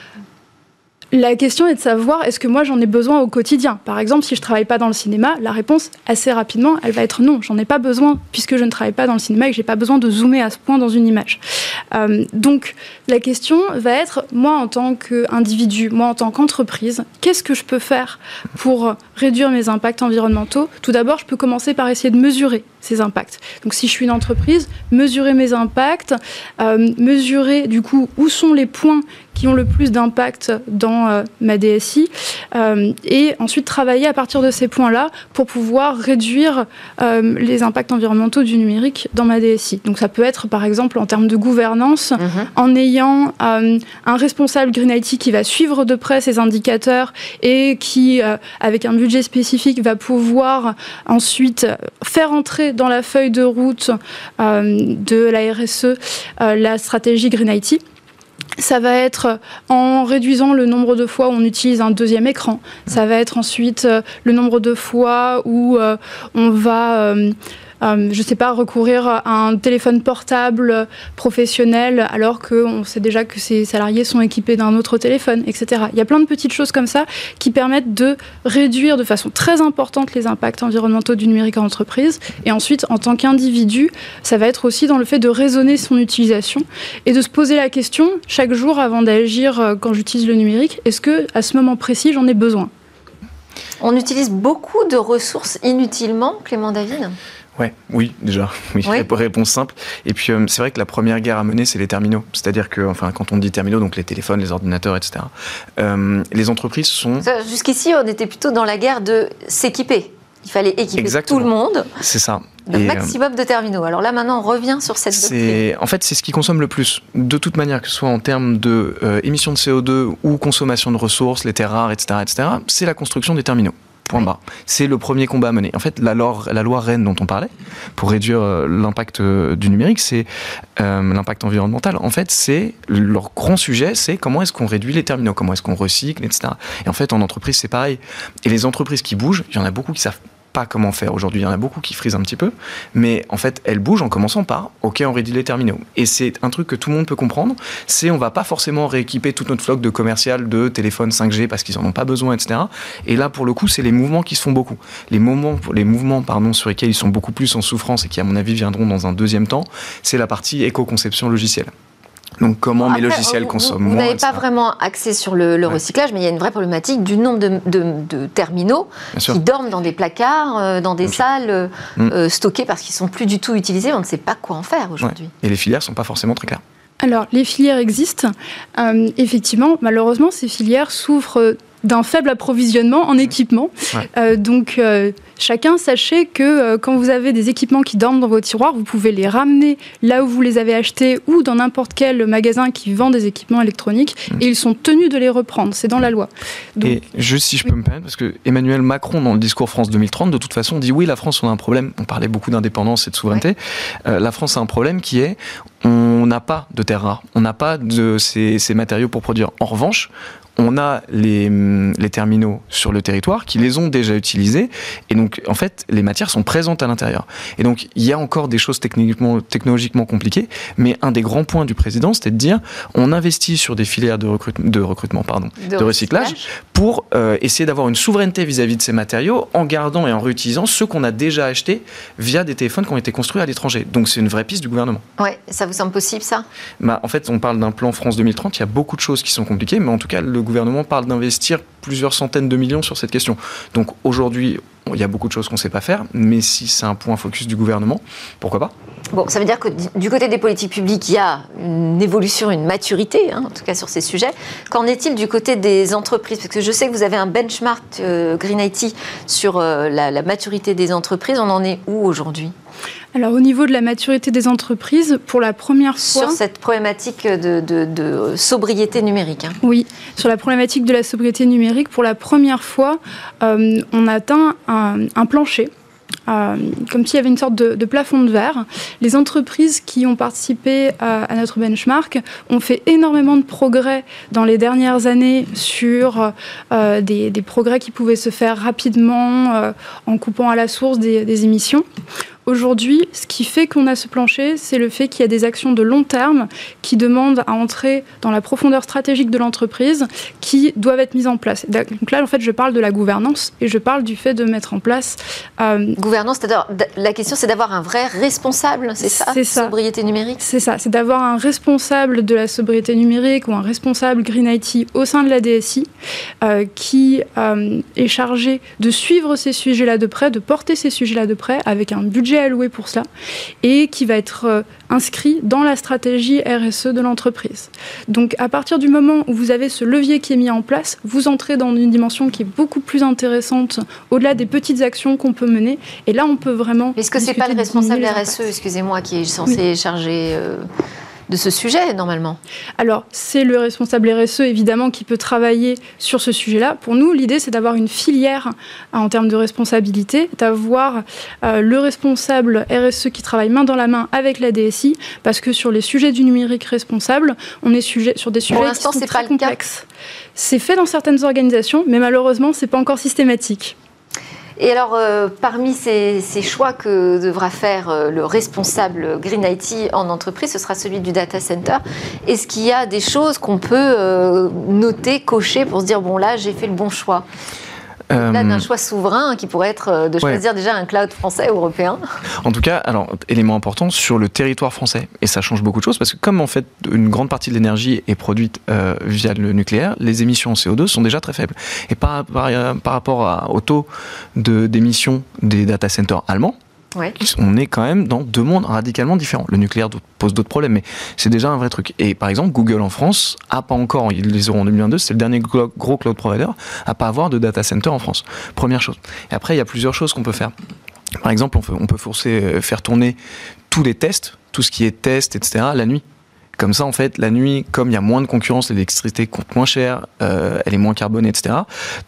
[SPEAKER 4] La question est de savoir est-ce que moi j'en ai besoin au quotidien? Par exemple, si je travaille pas dans le cinéma, la réponse assez rapidement, elle va être non, j'en ai pas besoin puisque je ne travaille pas dans le cinéma et que j'ai pas besoin de zoomer à ce point dans une image. Euh, donc la question va être moi en tant qu'individu, moi en tant qu'entreprise, qu'est-ce que je peux faire pour réduire mes impacts environnementaux? Tout d'abord, je peux commencer par essayer de mesurer ces impacts. Donc si je suis une entreprise, mesurer mes impacts, euh, mesurer du coup où sont les points qui ont le plus d'impact dans euh, ma DSI, euh, et ensuite travailler à partir de ces points-là pour pouvoir réduire euh, les impacts environnementaux du numérique dans ma DSI. Donc ça peut être par exemple en termes de gouvernance, mhm. en ayant un responsable Green IT qui va suivre de près ces indicateurs et qui, avec un budget spécifique, va pouvoir ensuite faire entrer dans la feuille de route de la RSE la stratégie Green IT ça va être en réduisant le nombre de fois où on utilise un deuxième écran. Ça va être ensuite euh, le nombre de fois où euh, on va euh, je ne sais pas, recourir à un téléphone portable professionnel alors qu'on sait déjà que ses salariés sont équipés d'un autre téléphone, etc. Il y a plein de petites choses comme ça qui permettent de réduire de façon très importante les impacts environnementaux du numérique en entreprise. Et ensuite, en tant qu'individu, ça va être aussi dans le fait de raisonner son utilisation et de se poser la question chaque jour avant d'agir euh, quand j'utilise le numérique, est-ce que à ce moment précis j'en ai besoin?
[SPEAKER 2] On utilise beaucoup de ressources inutilement, Clément David?
[SPEAKER 5] Ouais, oui, déjà. Oui, réponse simple. Et puis, euh, c'est vrai que la première guerre à mener, c'est les terminaux. C'est-à-dire que, enfin, quand on dit terminaux, donc les téléphones, les ordinateurs, etc., euh, les entreprises sont.
[SPEAKER 2] Jusqu'ici, on était plutôt dans la guerre de s'équiper. Il fallait équiper tout le monde.
[SPEAKER 5] C'est ça.
[SPEAKER 2] Le euh, maximum de terminaux. Alors là, maintenant, on revient sur cette
[SPEAKER 5] doctrine. En fait, c'est ce qui consomme le plus. De toute manière, que ce soit en termes de émissions de CO2 ou consommation de ressources, les terres rares, etc., etc., c'est la construction des terminaux. Point bas. C'est le premier combat à mener. En fait, la loi, la Rennes dont on parlait, pour réduire euh, l'impact euh, du numérique, c'est euh, l'impact environnemental. En fait, c'est leur grand sujet, c'est comment est-ce qu'on réduit les terminaux, comment est-ce qu'on recycle, etc. Et en fait, en entreprise, c'est pareil. Et les entreprises qui bougent, il y en a beaucoup qui savent pas comment faire aujourd'hui. Il y en a beaucoup qui frisent un petit peu, mais en fait, elles bougent en commençant par OK, on réduit les terminaux. Et c'est un truc que tout le monde peut comprendre. C'est on va pas forcément rééquiper toute notre flotte de commercial de téléphones 5G parce qu'ils en ont pas besoin, etc. Et là, pour le coup, c'est les mouvements qui se font beaucoup. Les moments, les mouvements, pardon, sur lesquels ils sont beaucoup plus en souffrance et qui, à mon avis, viendront dans un deuxième temps, c'est la partie éco-conception logicielle. Donc comment mes logiciels consomment
[SPEAKER 2] moins Vous n'avez pas vraiment accès sur le, recyclage, mais il y a une vraie problématique du nombre de, terminaux qui dorment dans des placards, euh, dans des salles euh, mm. euh, stockées parce qu'ils sont plus du tout utilisés. On ne sait pas quoi en faire aujourd'hui.
[SPEAKER 5] Et les filières sont pas forcément très claires.
[SPEAKER 4] Alors les filières existent. effectivement, malheureusement, ces filières souffrent d'un faible approvisionnement en équipement. donc chacun, sachez que quand vous avez des équipements qui dorment dans vos tiroirs, vous pouvez les ramener là où vous les avez achetés ou dans n'importe quel magasin qui vend des équipements électroniques mm. et ils sont tenus de les reprendre. C'est dans la loi.
[SPEAKER 5] et juste si je peux me permettre, parce que Emmanuel Macron, dans le discours France 2030, de toute façon, dit oui, la France, on a un problème. On parlait beaucoup d'indépendance et de souveraineté. la France a un problème qui est on n'a pas de terres rares, on n'a pas de ces, matériaux pour produire. En revanche, on a les, les, terminaux sur le territoire qui les ont déjà utilisés. Et donc, en fait, les matières sont présentes à l'intérieur. Et donc, il y a encore des choses techniquement, technologiquement compliquées. Mais un des grands points du président, c'était de dire on investit sur des filières de, recrutement, de recrutement pardon, de, recyclage, pour euh, essayer d'avoir une souveraineté vis-à-vis de ces matériaux en gardant et en réutilisant ceux qu'on a déjà achetés via des téléphones qui ont été construits à l'étranger. Donc, c'est une vraie piste du gouvernement.
[SPEAKER 2] Ouais, ça vous semble possible, ça?
[SPEAKER 5] Bah, En fait, on parle d'un plan France 2030. Il y a beaucoup de choses qui sont compliquées. Mais en tout cas, le gouvernement parle d'investir plusieurs centaines de millions sur cette question. Donc aujourd'hui, il y a beaucoup de choses qu'on ne sait pas faire, mais si c'est un point focus du gouvernement, pourquoi pas?
[SPEAKER 2] Bon, ça veut dire que du côté des politiques publiques, il y a une évolution, une maturité, hein, en tout cas sur ces sujets. Qu'en est-il du côté des entreprises? Parce que je sais que vous avez un benchmark euh, Green IT sur euh, la maturité des entreprises. On en est où aujourd'hui?
[SPEAKER 4] Alors au niveau de la maturité des entreprises, pour la première fois...
[SPEAKER 2] Sur cette problématique de, sobriété numérique. Hein.
[SPEAKER 4] Oui, sur la problématique de la sobriété numérique, pour la première fois, euh, on atteint un, plancher. Euh, comme s'il y avait une sorte de, plafond de verre. Les entreprises qui ont participé à, notre benchmark ont fait énormément de progrès dans les dernières années sur euh, des, progrès qui pouvaient se faire rapidement en coupant à la source des émissions. Aujourd'hui, ce qui fait qu'on a ce plancher, c'est le fait qu'il y a des actions de long terme qui demandent à entrer dans la profondeur stratégique de l'entreprise qui doivent être mises en place. Donc là, en fait, je parle de la gouvernance et je parle du fait de mettre en place.
[SPEAKER 2] Euh, gouvernance, c'est-à-dire la question, c'est d'avoir un vrai responsable, c'est ça C'est ça. Sobriété numérique?
[SPEAKER 4] C'est ça, c'est d'avoir un responsable de la sobriété numérique ou un responsable Green IT au sein de la DSI euh, qui euh, est chargé de suivre ces sujets-là de près, de porter ces sujets-là de près avec un budget alloué pour cela et qui va être euh, inscrit dans la stratégie RSE de l'entreprise. Donc à partir du moment où vous avez ce levier qui est mis en place, vous entrez dans une dimension qui est beaucoup plus intéressante au-delà des petites actions qu'on peut mener. Et là, on peut vraiment...
[SPEAKER 2] Est-ce que c'est pas le responsable RSE, excusez-moi, qui est censé charger... Euh, de ce sujet, normalement
[SPEAKER 4] Alors, c'est le responsable RSE, évidemment, qui peut travailler sur ce sujet-là. Pour nous, l'idée, c'est d'avoir une filière euh, en termes de responsabilité, d'avoir euh, le responsable RSE qui travaille main dans la main avec la DSI, parce que sur les sujets du numérique responsable, on est sujet, sur des sujets qui sont très complexes. C'est fait dans certaines organisations, mais malheureusement, ce n'est pas encore systématique.
[SPEAKER 2] Et alors, euh, parmi ces, choix que devra faire euh, le responsable Green IT en entreprise, ce sera celui du data center. Est-ce qu'il y a des choses qu'on peut euh, noter, cocher pour se dire, bon là, j'ai fait le bon choix? Là, d'un choix souverain qui pourrait être euh, de choisir déjà un cloud français ou européen.
[SPEAKER 5] En tout cas, alors élément important sur le territoire français et ça change beaucoup de choses parce que comme en fait une grande partie de l'énergie est produite euh, via le nucléaire, les émissions en CO2 sont déjà très faibles. Et par, par, par rapport au taux d'émissions des data centers allemands, on est quand même dans deux mondes radicalement différents. Le nucléaire pose d'autres problèmes, mais c'est déjà un vrai truc. Et par exemple, Google en France a pas encore, ils les auront en 2022, c'est le dernier gros cloud provider à pas avoir de data center en France. Première chose. Et après, il y a plusieurs choses qu'on peut faire. Par exemple, on peut forcer, euh, faire tourner tous les tests, tout ce qui est test, etc., la nuit. Comme ça, en fait, la nuit, comme il y a moins de concurrence, l'électricité coûte moins cher, euh, elle est moins carbonée, etc.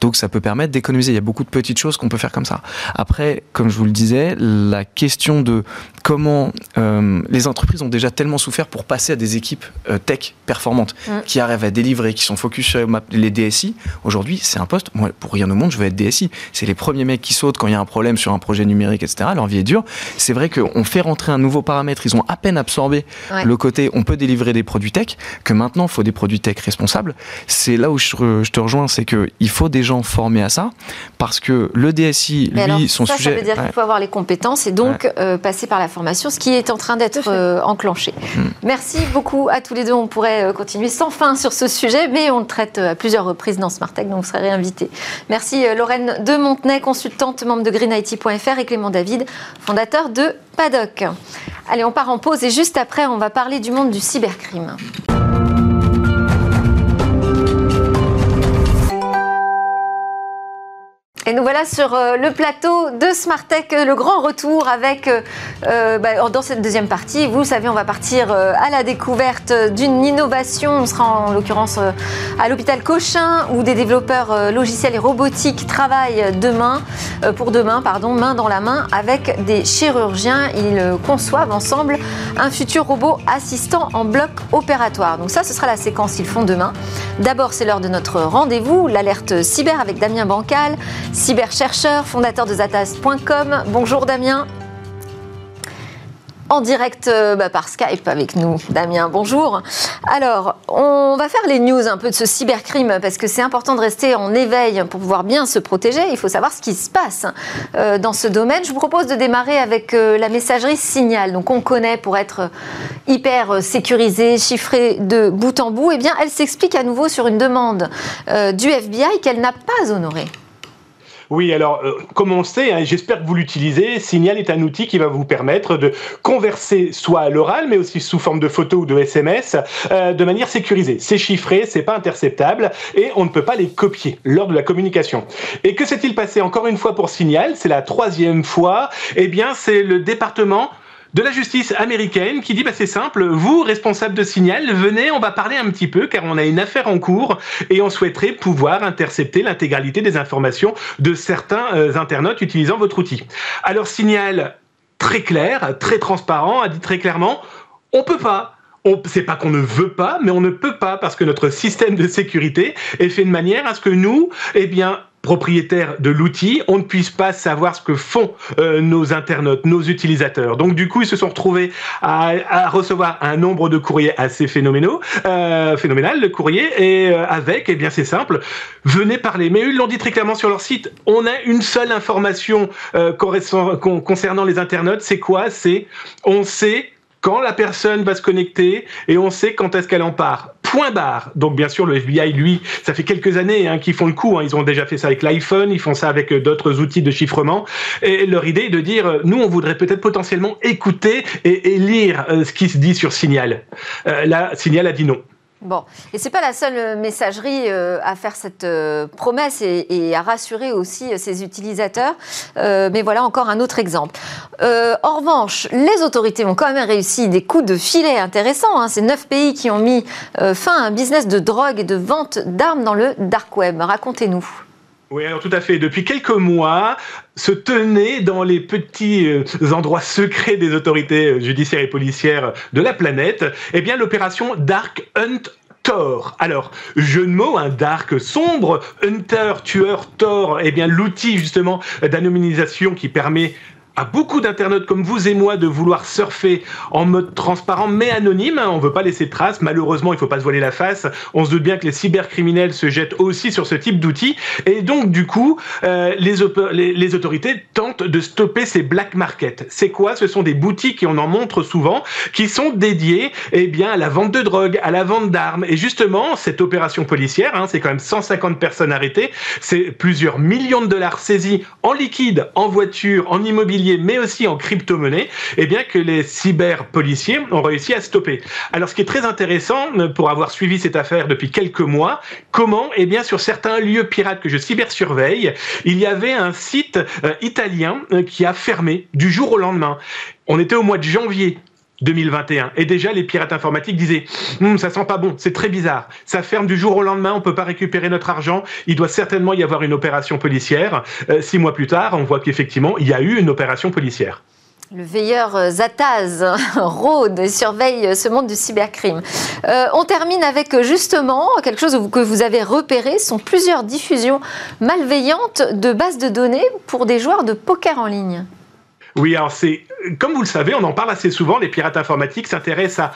[SPEAKER 5] Donc, ça peut permettre d'économiser. Il y a beaucoup de petites choses qu'on peut faire comme ça. Après, comme je vous le disais, la question de comment euh, les entreprises ont déjà tellement souffert pour passer à des équipes euh, tech performantes, qui arrivent à délivrer, qui sont focus sur les DSI. Aujourd'hui, c'est un poste. Moi, pour rien au monde, je veux être DSI. C'est les premiers mecs qui sautent quand il y a un problème sur un projet numérique, etc. Leur vie est dure. C'est vrai qu'on fait rentrer un nouveau paramètre. Ils ont à peine absorbé le côté on peut délivrer des produits tech, que maintenant il faut des produits tech responsables. C'est là où je, te rejoins, c'est qu'il faut des gens formés à ça, parce que le DSI, lui, son sujet.
[SPEAKER 2] Ça veut dire qu'il faut avoir les compétences et donc euh, passer par la formation, ce qui est en train d'être euh, enclenché. Hmm. Merci beaucoup à tous les deux. On pourrait euh, continuer sans fin sur ce sujet, mais on le traite à plusieurs reprises dans Smart Tech, donc vous serez réinvité. Merci Lorraine de Montenay, consultante, membre de greenIT.fr et Clément David, fondateur de Paddock. Allez, on part en pause et juste après, on va parler du monde du cybercrime. Et nous voilà sur euh, le plateau de Smartech, le grand retour avec, euh, euh, bah, dans cette deuxième partie, vous savez, on va partir à la découverte d'une innovation. On sera en l'occurrence à l'hôpital Cochin où des développeurs logiciels et robotiques travaillent demain, pour demain, pardon, main dans la main avec des chirurgiens. Ils conçoivent ensemble un futur robot assistant en bloc opératoire. Donc ça, ce sera la séquence qu'ils font demain. D'abord, c'est l'heure de notre rendez-vous, l'alerte cyber avec Damien Bancal cyberchercheur, fondateur de Zatas.com. Bonjour Damien. En direct euh, bah, par Skype avec nous, Damien. Bonjour. Alors, on va faire les news un peu de ce cybercrime parce que c'est important de rester en éveil pour pouvoir bien se protéger. Il faut savoir ce qui se passe euh, dans ce domaine. Je vous propose de démarrer avec euh, la messagerie Signal. Donc, on connaît pour être hyper sécurisée, chiffrée de bout en bout. Eh bien, elle s'explique à nouveau sur une demande du FBI qu'elle n'a pas honorée.
[SPEAKER 6] Oui, alors, euh, comme on sait, hein, j'espère que vous l'utilisez, Signal est un outil qui va vous permettre de converser soit à l'oral, mais aussi sous forme de photo ou de SMS, euh, de manière sécurisée. C'est chiffré, c'est pas interceptable, et on ne peut pas les copier lors de la communication. Et que s'est-il passé encore une fois pour Signal? C'est la troisième fois. Eh bien, c'est le département de la justice américaine qui dit bah, c'est simple, vous, responsable de signal, venez, on va parler un petit peu car on a une affaire en cours et on souhaiterait pouvoir intercepter l'intégralité des informations de certains euh, internautes utilisant votre outil. Alors Signal, très clair, très transparent, a dit très clairement, on peut pas c'est pas qu'on ne veut pas, mais on ne peut pas parce que notre système de sécurité est fait de manière à ce que nous, eh bien, propriétaire de l'outil, on ne puisse pas savoir ce que font euh, nos internautes, nos utilisateurs. Donc du coup, ils se sont retrouvés à, recevoir un nombre de courriers assez phénoménaux, euh, phénoménal, le courrier, et euh, avec, eh bien c'est simple, venez parler. Mais ils l'ont dit très clairement sur leur site, on a une seule information concernant les internautes, c'est quoi? C'est on sait quand la personne va se connecter et on sait quand est-ce qu'elle en part. Point barre. Donc bien sûr, le FBI, lui, ça fait quelques années hein, qu'ils font le coup. Hein. Ils ont déjà fait ça avec l'iPhone, ils font ça avec euh, d'autres outils de chiffrement. Et leur idée est de dire, euh, nous, on voudrait peut-être potentiellement écouter et, lire euh, ce qui se dit sur Signal. là, Signal a dit non.
[SPEAKER 2] Bon, et c'est pas la seule euh, messagerie euh, à faire cette euh, promesse et, à rassurer aussi ses utilisateurs. mais voilà encore un autre exemple. en revanche, les autorités ont quand même réussi des coups de filet intéressants. Hein. C'est neuf pays qui ont mis fin à un business de drogue et de vente d'armes dans le dark web. Racontez-nous.
[SPEAKER 6] Oui, alors tout à fait. Depuis quelques mois, se tenait dans les petits endroits secrets des autorités judiciaires et policières de la planète, eh bien l'opération Dark Hunt Thor. Alors, jeu de mots, un dark sombre, Hunter, tueur, Thor, eh bien l'outil justement d'anonymisation qui permet à beaucoup d'internautes comme vous et moi de vouloir surfer en mode transparent mais anonyme. On veut pas laisser de traces. Malheureusement, il faut pas se voiler la face. On se doute bien que les cybercriminels se jettent aussi sur ce type d'outils. Et donc, du coup, euh, les, les, autorités tentent de stopper ces black markets. C'est quoi? Ce sont des boutiques, et on en montre souvent, qui sont dédiées eh bien, à la vente de drogue, à la vente d'armes. Et justement, cette opération policière, hein, c'est quand même 150 personnes arrêtées, c'est plusieurs millions de dollars saisis en liquide, en voiture, en immobilier mais aussi en crypto-monnaie, eh bien que les cyber-policiers ont réussi à stopper. Alors, ce qui est très intéressant, euh, pour avoir suivi cette affaire depuis quelques mois, comment, eh bien, sur certains lieux pirates que je cybersurveille, il y avait un site euh, italien euh, qui a fermé du jour au lendemain. On était au mois de janvier 2021. Et déjà, les pirates informatiques disaient hm, ça sent pas bon, c'est très bizarre. Ça ferme du jour au lendemain, on peut pas récupérer notre argent. Il doit certainement y avoir une opération policière. Euh, six mois plus tard, on voit qu'effectivement, il y a eu une opération policière.
[SPEAKER 2] Le veilleur euh, Zataz (laughs) rôde et surveille ce monde du cybercrime. Euh, on termine avec justement quelque chose que vous avez repéré, sont plusieurs diffusions malveillantes de bases de données pour des joueurs de poker en ligne.
[SPEAKER 6] Oui, alors c'est, comme vous le savez, on en parle assez souvent, les pirates informatiques s'intéressent à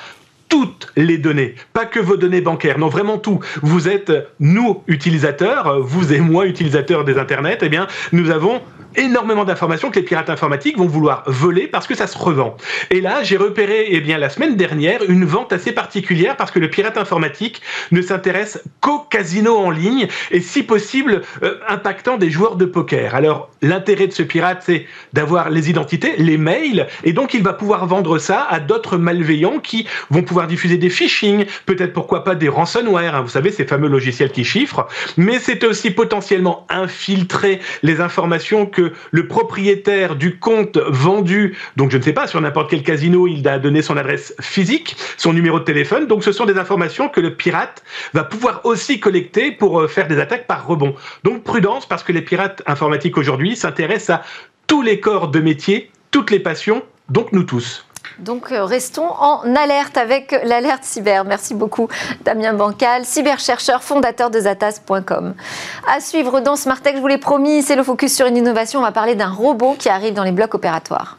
[SPEAKER 6] toutes les données, pas que vos données bancaires, non vraiment tout. Vous êtes nous utilisateurs, vous et moi utilisateurs des internets, eh bien nous avons énormément d'informations que les pirates informatiques vont vouloir voler parce que ça se revend. Et là, j'ai repéré, eh bien, la semaine dernière, une vente assez particulière parce que le pirate informatique ne s'intéresse qu'au casino en ligne et, si possible, euh, impactant des joueurs de poker. Alors, l'intérêt de ce pirate, c'est d'avoir les identités, les mails, et donc il va pouvoir vendre ça à d'autres malveillants qui vont pouvoir diffuser des phishing, peut-être pourquoi pas des ransomware, hein, vous savez, ces fameux logiciels qui chiffrent, mais c'est aussi potentiellement infiltrer les informations que le propriétaire du compte vendu, donc je ne sais pas, sur n'importe quel casino, il a donné son adresse physique, son numéro de téléphone, donc ce sont des informations que le pirate va pouvoir aussi collecter pour euh, faire des attaques par rebond. Donc prudence, parce que les pirates informatiques aujourd'hui s'intéressent à tous les corps de métier, toutes les passions, donc nous tous.
[SPEAKER 2] Donc euh, restons en alerte avec l'alerte cyber. Merci beaucoup Damien Bancal, cyberchercheur, fondateur de Zatas.com. À suivre dans Smart Tech, je vous l'ai promis, c'est le focus sur une innovation. On va parler d'un robot qui arrive dans les blocs opératoires.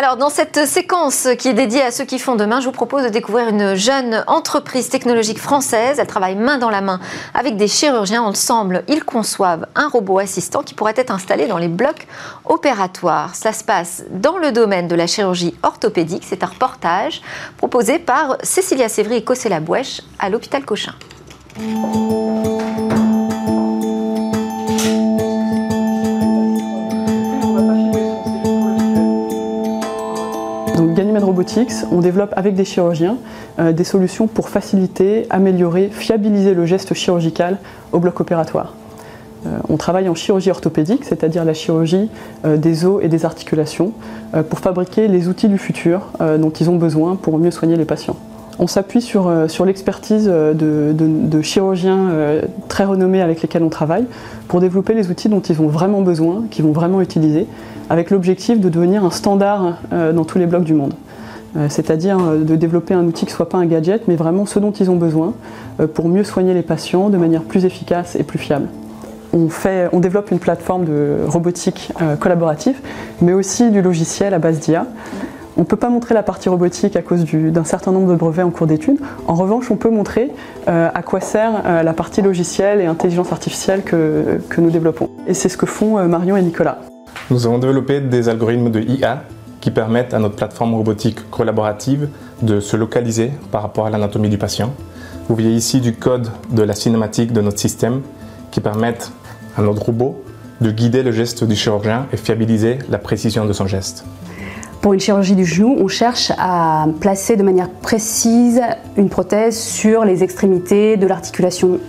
[SPEAKER 2] Alors, dans cette séquence qui est dédiée à ceux qui font demain, je vous propose de découvrir une jeune entreprise technologique française. Elle travaille main dans la main avec des chirurgiens. Ensemble, ils conçoivent un robot assistant qui pourrait être installé dans les blocs opératoires. Ça se passe dans le domaine de la chirurgie orthopédique. C'est un reportage proposé par Cécilia Sévry et Cossé Bouèche à l'hôpital Cochin.
[SPEAKER 7] On développe avec des chirurgiens euh, des solutions pour faciliter, améliorer, fiabiliser le geste chirurgical au bloc opératoire. Euh, on travaille en chirurgie orthopédique, c'est-à-dire la chirurgie euh, des os et des articulations, pour fabriquer les outils du futur dont ils ont besoin pour mieux soigner les patients. On s'appuie sur, l'expertise de, de, chirurgiens très renommés avec lesquels on travaille pour développer les outils dont ils ont vraiment besoin, qu'ils vont vraiment utiliser, avec l'objectif de devenir un standard dans tous les blocs du monde. Euh, c'est-à-dire euh, de développer un outil qui ne soit pas un gadget, mais vraiment ce dont ils ont besoin pour mieux soigner les patients de manière plus efficace et plus fiable. On, développe une plateforme de robotique collaborative, mais aussi du logiciel à base d'IA. On ne peut pas montrer la partie robotique à cause d'un certain nombre de brevets en cours d'étude. En revanche, on peut montrer à quoi sert la partie logicielle et intelligence artificielle que, que nous développons. Et c'est ce que font Marion et Nicolas.
[SPEAKER 8] Nous avons développé des algorithmes de IA qui permettent à notre plateforme robotique collaborative de se localiser par rapport à l'anatomie du patient. Vous voyez ici du code de la cinématique de notre système qui permettent à notre robot de guider le geste du chirurgien et fiabiliser la précision de son geste.
[SPEAKER 9] Pour une chirurgie du genou, on cherche à placer de manière précise une prothèse sur les extrémités de l'articulation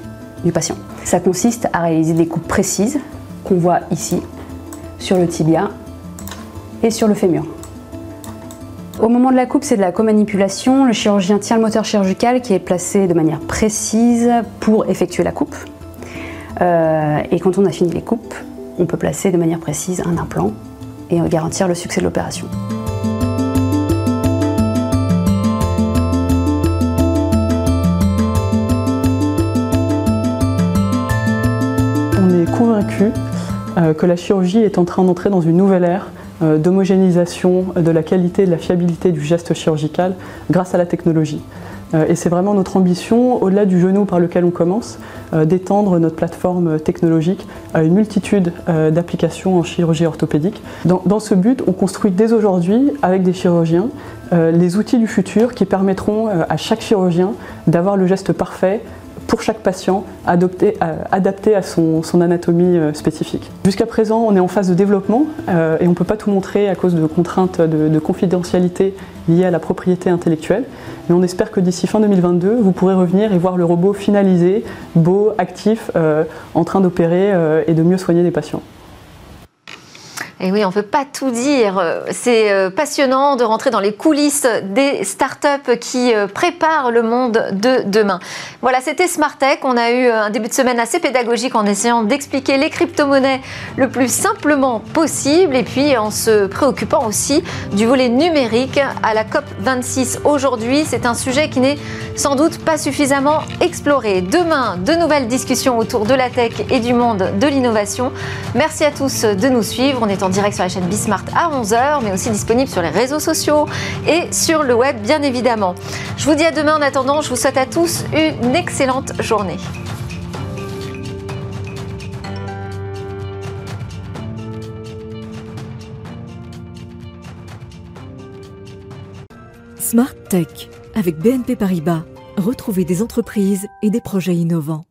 [SPEAKER 9] du patient. Ça consiste à réaliser des coupes précises qu'on voit ici sur le tibia et sur le fémur. Au moment de la coupe, c'est de la co-manipulation. Le chirurgien tient le moteur chirurgical qui est placé de manière précise pour effectuer la coupe. Euh, et quand on a fini les coupes, on peut placer de manière précise un implant et garantir le succès de l'opération.
[SPEAKER 7] On est convaincu euh, que la chirurgie est en train d'entrer dans une nouvelle ère d'homogénéisation de la qualité et de la fiabilité du geste chirurgical grâce à la technologie. Euh, et c'est vraiment notre ambition, au-delà du genou par lequel on commence, d'étendre notre plateforme technologique à une multitude d'applications en chirurgie orthopédique. Dans, ce but, on construit dès aujourd'hui, avec des chirurgiens, les outils du futur qui permettront à chaque chirurgien d'avoir le geste parfait pour chaque patient euh, adapté à son, anatomie euh, spécifique. Jusqu'à présent, on est en phase de développement euh, et on ne peut pas tout montrer à cause de contraintes de, confidentialité liées à la propriété intellectuelle. Mais on espère que d'ici fin 2022, vous pourrez revenir et voir le robot finalisé, beau, actif, en train d'opérer et de mieux soigner les patients.
[SPEAKER 2] Et oui, on ne peut pas tout dire. C'est euh, passionnant de rentrer dans les coulisses des startups qui euh, préparent le monde de demain. Voilà, c'était Smart Tech. On a eu euh, un début de semaine assez pédagogique en essayant d'expliquer les crypto-monnaies le plus simplement possible et puis en se préoccupant aussi du volet numérique à la COP 26 aujourd'hui. C'est un sujet qui n'est sans doute pas suffisamment exploré. Demain, de nouvelles discussions autour de la tech et du monde de l'innovation. Merci à tous de nous suivre. On est direct sur la chaîne Bismart à 11h, mais aussi disponible sur les réseaux sociaux et sur le web, bien évidemment. Je vous dis à demain. En attendant, je vous souhaite à tous une excellente journée.
[SPEAKER 1] Smart Tech avec BNP Paribas. Retrouvez des entreprises et des projets innovants.